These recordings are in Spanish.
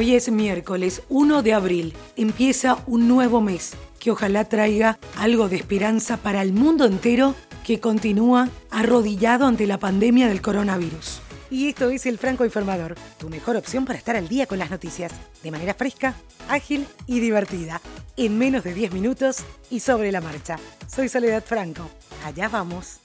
Hoy es miércoles 1 de abril. Empieza un nuevo mes que ojalá traiga algo de esperanza para el mundo entero que continúa arrodillado ante la pandemia del coronavirus. Y esto es el Franco Informador, tu mejor opción para estar al día con las noticias, de manera fresca, ágil y divertida, en menos de 10 minutos y sobre la marcha. Soy Soledad Franco. Allá vamos.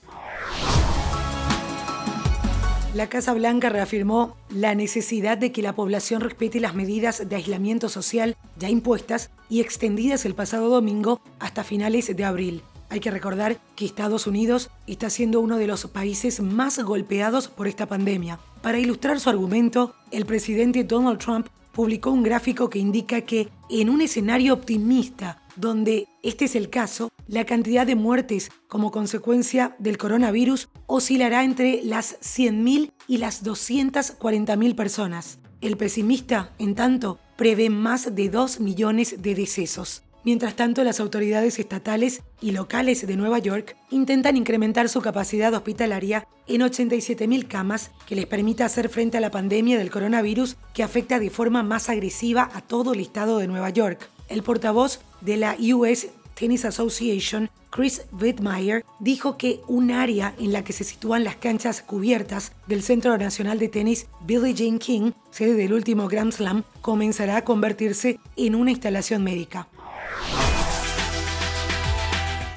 La Casa Blanca reafirmó la necesidad de que la población respete las medidas de aislamiento social ya impuestas y extendidas el pasado domingo hasta finales de abril. Hay que recordar que Estados Unidos está siendo uno de los países más golpeados por esta pandemia. Para ilustrar su argumento, el presidente Donald Trump publicó un gráfico que indica que en un escenario optimista, donde este es el caso, la cantidad de muertes como consecuencia del coronavirus oscilará entre las 100.000 y las 240.000 personas. El pesimista, en tanto, prevé más de 2 millones de decesos. Mientras tanto, las autoridades estatales y locales de Nueva York intentan incrementar su capacidad hospitalaria en 87.000 camas que les permita hacer frente a la pandemia del coronavirus que afecta de forma más agresiva a todo el estado de Nueva York. El portavoz de la US Tennis Association, Chris Wittmeyer, dijo que un área en la que se sitúan las canchas cubiertas del Centro Nacional de Tenis Billie Jean King, sede del último Grand Slam, comenzará a convertirse en una instalación médica.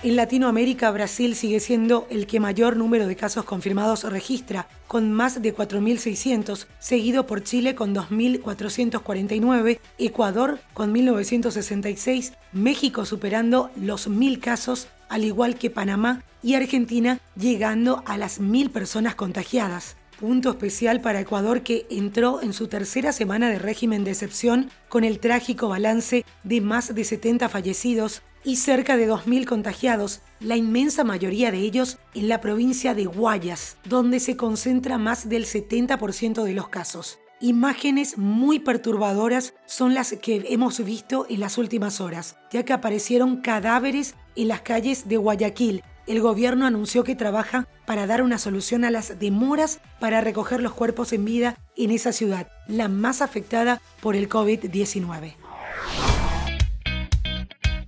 En Latinoamérica, Brasil sigue siendo el que mayor número de casos confirmados registra, con más de 4.600, seguido por Chile con 2.449, Ecuador con 1.966, México superando los 1.000 casos, al igual que Panamá y Argentina llegando a las 1.000 personas contagiadas. Punto especial para Ecuador que entró en su tercera semana de régimen de excepción con el trágico balance de más de 70 fallecidos y cerca de 2.000 contagiados, la inmensa mayoría de ellos en la provincia de Guayas, donde se concentra más del 70% de los casos. Imágenes muy perturbadoras son las que hemos visto en las últimas horas, ya que aparecieron cadáveres en las calles de Guayaquil, el gobierno anunció que trabaja para dar una solución a las demoras para recoger los cuerpos en vida en esa ciudad, la más afectada por el COVID-19.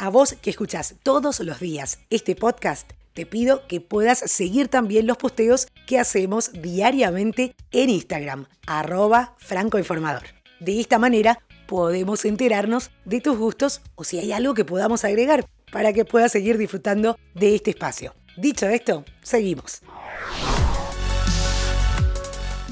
A vos que escuchas todos los días este podcast, te pido que puedas seguir también los posteos que hacemos diariamente en Instagram, arroba francoinformador. De esta manera podemos enterarnos de tus gustos o si hay algo que podamos agregar para que puedas seguir disfrutando de este espacio. Dicho esto, seguimos.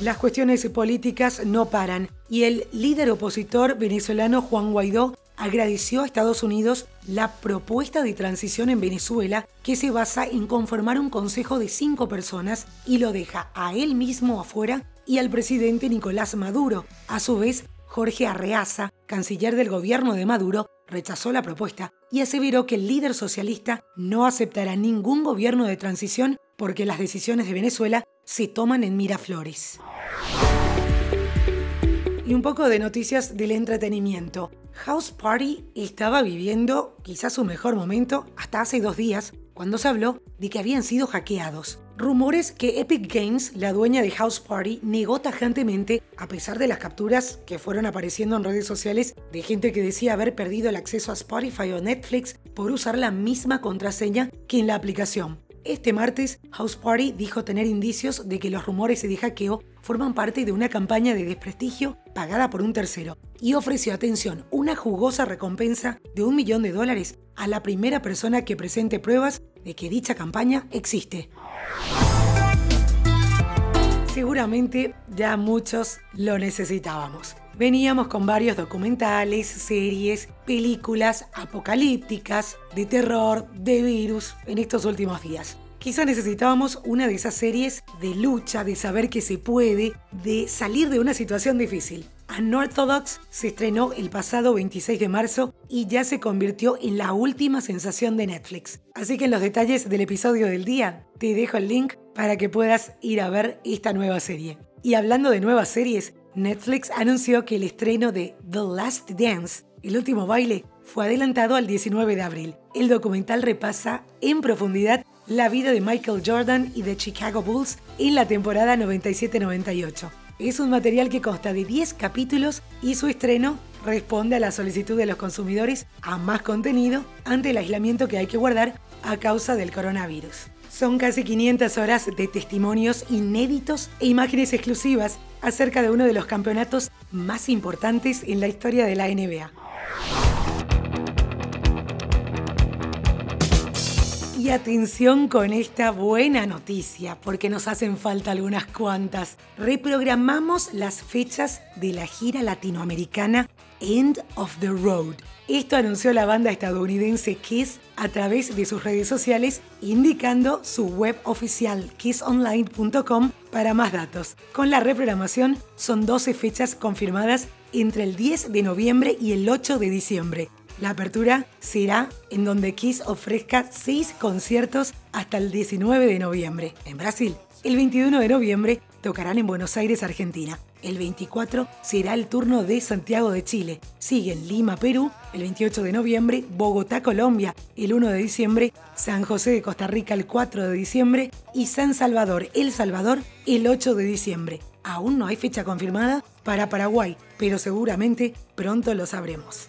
Las cuestiones políticas no paran y el líder opositor venezolano Juan Guaidó agradeció a Estados Unidos la propuesta de transición en Venezuela que se basa en conformar un consejo de cinco personas y lo deja a él mismo afuera y al presidente Nicolás Maduro. A su vez, Jorge Arreaza, canciller del gobierno de Maduro, rechazó la propuesta y aseveró que el líder socialista no aceptará ningún gobierno de transición porque las decisiones de Venezuela se toman en Miraflores. Y un poco de noticias del entretenimiento. House Party estaba viviendo quizás su mejor momento hasta hace dos días, cuando se habló de que habían sido hackeados. Rumores que Epic Games, la dueña de House Party, negó tajantemente, a pesar de las capturas que fueron apareciendo en redes sociales de gente que decía haber perdido el acceso a Spotify o Netflix por usar la misma contraseña que en la aplicación. Este martes, House Party dijo tener indicios de que los rumores de hackeo forman parte de una campaña de desprestigio pagada por un tercero y ofreció, atención, una jugosa recompensa de un millón de dólares a la primera persona que presente pruebas de que dicha campaña existe. Seguramente ya muchos lo necesitábamos. Veníamos con varios documentales, series, películas apocalípticas, de terror, de virus en estos últimos días. Quizá necesitábamos una de esas series de lucha, de saber que se puede, de salir de una situación difícil. Unorthodox se estrenó el pasado 26 de marzo y ya se convirtió en la última sensación de Netflix. Así que en los detalles del episodio del día te dejo el link para que puedas ir a ver esta nueva serie. Y hablando de nuevas series, Netflix anunció que el estreno de The Last Dance, el último baile, fue adelantado al 19 de abril. El documental repasa en profundidad la vida de Michael Jordan y de Chicago Bulls en la temporada 97-98. Es un material que consta de 10 capítulos y su estreno responde a la solicitud de los consumidores a más contenido ante el aislamiento que hay que guardar a causa del coronavirus. Son casi 500 horas de testimonios inéditos e imágenes exclusivas acerca de uno de los campeonatos más importantes en la historia de la NBA. Y atención con esta buena noticia, porque nos hacen falta algunas cuantas. Reprogramamos las fechas de la gira latinoamericana End of the Road. Esto anunció la banda estadounidense Kiss a través de sus redes sociales, indicando su web oficial kissonline.com para más datos. Con la reprogramación son 12 fechas confirmadas entre el 10 de noviembre y el 8 de diciembre. La apertura será en donde Kiss ofrezca seis conciertos hasta el 19 de noviembre en Brasil. El 21 de noviembre tocarán en Buenos Aires, Argentina. El 24 será el turno de Santiago de Chile. Siguen Lima, Perú, el 28 de noviembre, Bogotá, Colombia, el 1 de diciembre, San José de Costa Rica el 4 de diciembre y San Salvador, El Salvador, el 8 de diciembre. Aún no hay fecha confirmada para Paraguay, pero seguramente pronto lo sabremos.